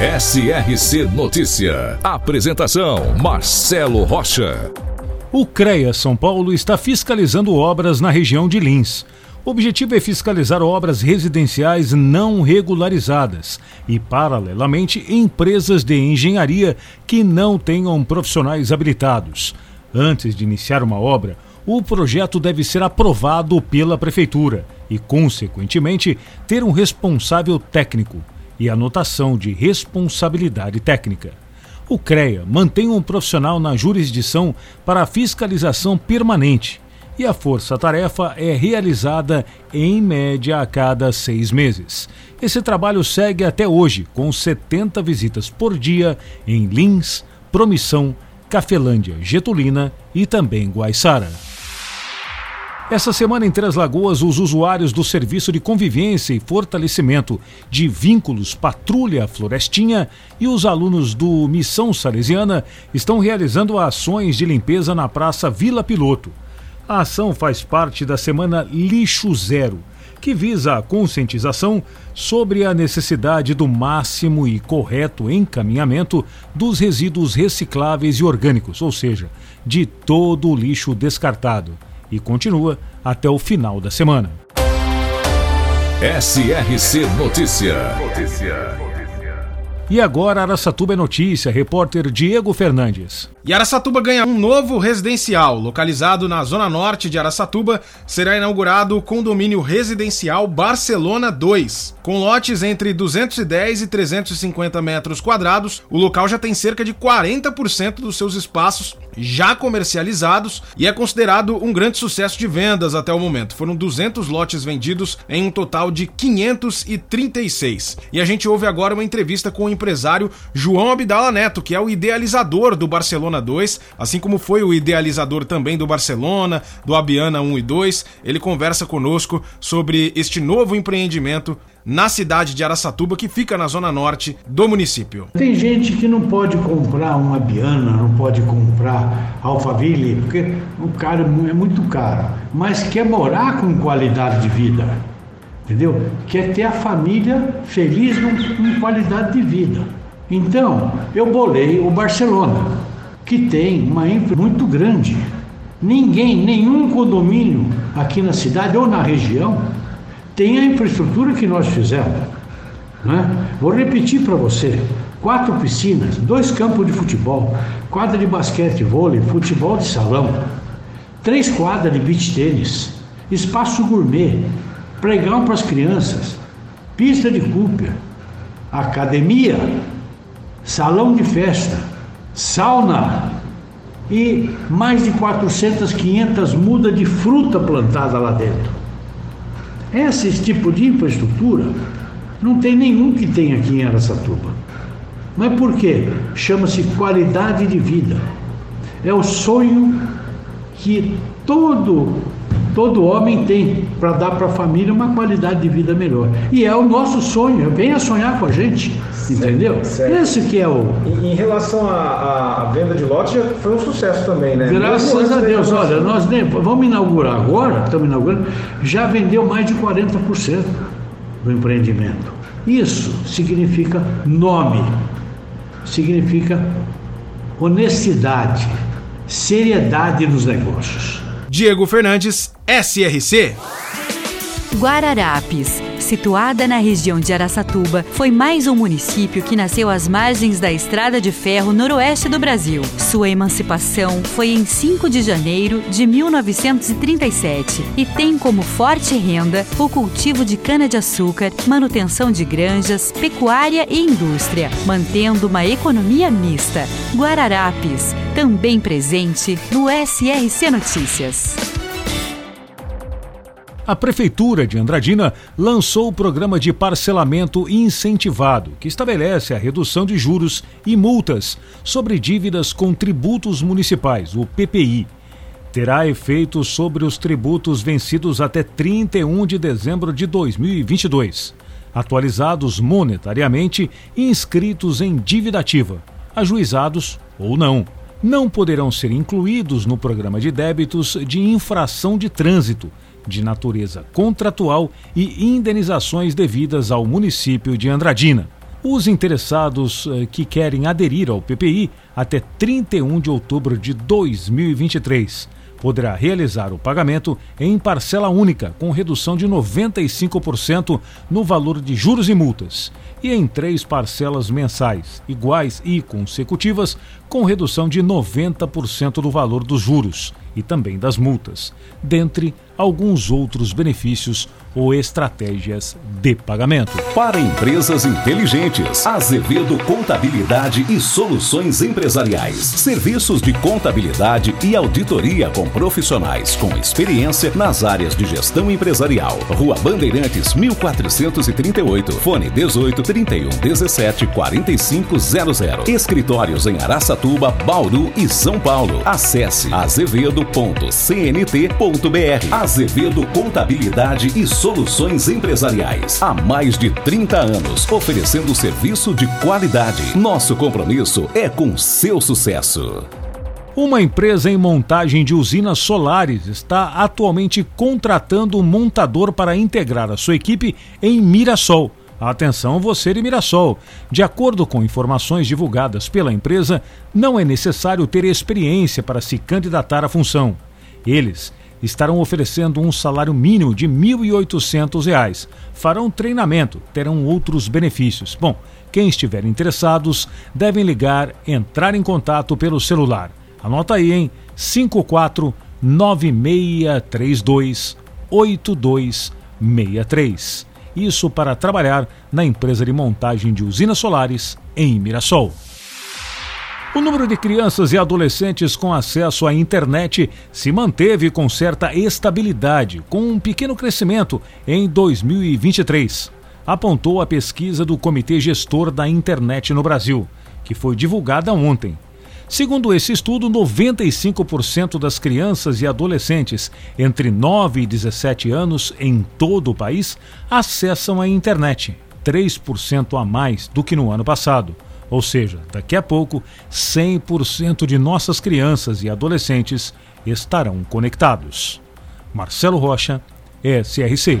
SRC Notícia. Apresentação: Marcelo Rocha. O CREA São Paulo está fiscalizando obras na região de Lins. O objetivo é fiscalizar obras residenciais não regularizadas e, paralelamente, empresas de engenharia que não tenham profissionais habilitados. Antes de iniciar uma obra, o projeto deve ser aprovado pela Prefeitura e, consequentemente, ter um responsável técnico e anotação de responsabilidade técnica. O CREA mantém um profissional na jurisdição para fiscalização permanente e a força-tarefa é realizada em média a cada seis meses. Esse trabalho segue até hoje, com 70 visitas por dia em Lins, Promissão, Cafelândia, Getulina e também Guaiçara. Essa semana em Três Lagoas, os usuários do Serviço de Convivência e Fortalecimento de Vínculos Patrulha Florestinha e os alunos do Missão Salesiana estão realizando ações de limpeza na Praça Vila Piloto. A ação faz parte da semana Lixo Zero, que visa a conscientização sobre a necessidade do máximo e correto encaminhamento dos resíduos recicláveis e orgânicos, ou seja, de todo o lixo descartado e continua até o final da semana. SRC Notícia. Notícia. E agora Araçatuba é notícia, repórter Diego Fernandes. E Araçatuba ganha um novo residencial. Localizado na zona norte de Araçatuba, será inaugurado o condomínio residencial Barcelona 2. Com lotes entre 210 e 350 metros quadrados, o local já tem cerca de 40% dos seus espaços já comercializados e é considerado um grande sucesso de vendas até o momento. Foram 200 lotes vendidos em um total de 536. E a gente ouve agora uma entrevista com o empresário João Abdala Neto, que é o idealizador do Barcelona 2, assim como foi o idealizador também do Barcelona, do Abiana 1 e 2. Ele conversa conosco sobre este novo empreendimento na cidade de Araçatuba, que fica na zona norte do município. Tem gente que não pode comprar uma Biana, não pode comprar Alphaville, porque o cara é muito caro, mas quer morar com qualidade de vida, entendeu? Quer ter a família feliz com qualidade de vida. Então, eu bolei o Barcelona, que tem uma infra muito grande. Ninguém, nenhum condomínio aqui na cidade ou na região tem a infraestrutura que nós fizemos. Né? Vou repetir para você: quatro piscinas, dois campos de futebol, quadra de basquete, vôlei, futebol de salão, três quadras de beach tênis, espaço gourmet, pregão para as crianças, pista de cúpia, academia, salão de festa, sauna e mais de 400, 500 mudas de fruta plantada lá dentro. Esse tipo de infraestrutura não tem nenhum que tem aqui em Aracatuba. Mas por quê? Chama-se qualidade de vida. É o sonho que todo todo homem tem para dar para a família uma qualidade de vida melhor. E é o nosso sonho, venha sonhar com a gente, entendeu? Certo. Esse que é o. Em, em relação à venda de lotes, foi um sucesso também, né? Graças a Deus, olha, nós nem, vamos inaugurar agora, estamos inaugurando, já vendeu mais de 40% do empreendimento. Isso significa nome, significa honestidade, seriedade nos negócios. Diego Fernandes, SRC. Guararapes, situada na região de Araçatuba, foi mais um município que nasceu às margens da Estrada de Ferro noroeste do Brasil. Sua emancipação foi em 5 de janeiro de 1937 e tem como forte renda o cultivo de cana-de-açúcar, manutenção de granjas, pecuária e indústria, mantendo uma economia mista. Guararapes, também presente no SRC Notícias. A Prefeitura de Andradina lançou o programa de parcelamento incentivado, que estabelece a redução de juros e multas sobre dívidas com tributos municipais, o PPI. Terá efeito sobre os tributos vencidos até 31 de dezembro de 2022, atualizados monetariamente e inscritos em dívida ativa, ajuizados ou não. Não poderão ser incluídos no programa de débitos de infração de trânsito de natureza contratual e indenizações devidas ao município de Andradina. Os interessados eh, que querem aderir ao PPI até 31 de outubro de 2023 poderá realizar o pagamento em parcela única, com redução de 95% no valor de juros e multas, e em três parcelas mensais, iguais e consecutivas, com redução de 90% do valor dos juros e também das multas, dentre alguns outros benefícios ou estratégias de pagamento. Para empresas inteligentes, Azevedo Contabilidade e Soluções Empresariais. Serviços de contabilidade e auditoria com profissionais com experiência nas áreas de gestão empresarial. Rua Bandeirantes, 1438, fone 18 31 17 4500. Escritórios em Araçatuba, Bauru e São Paulo. Acesse azevedo.cnt.br. Azevedo Contabilidade e Soluções Empresariais. Há mais de 30 anos, oferecendo serviço de qualidade. Nosso compromisso é com seu sucesso. Uma empresa em montagem de usinas solares está atualmente contratando um montador para integrar a sua equipe em Mirassol. Atenção você de Mirassol. De acordo com informações divulgadas pela empresa, não é necessário ter experiência para se candidatar à função. Eles estarão oferecendo um salário mínimo de R$ 1.800. Farão treinamento, terão outros benefícios. Bom, quem estiver interessados devem ligar, entrar em contato pelo celular. Anota aí, hein? 549632 8263. Isso para trabalhar na empresa de montagem de usinas solares em Mirassol. O número de crianças e adolescentes com acesso à internet se manteve com certa estabilidade, com um pequeno crescimento em 2023, apontou a pesquisa do Comitê Gestor da Internet no Brasil, que foi divulgada ontem. Segundo esse estudo, 95% das crianças e adolescentes entre 9 e 17 anos em todo o país acessam a internet, 3% a mais do que no ano passado. Ou seja, daqui a pouco, 100% de nossas crianças e adolescentes estarão conectados. Marcelo Rocha, SRC.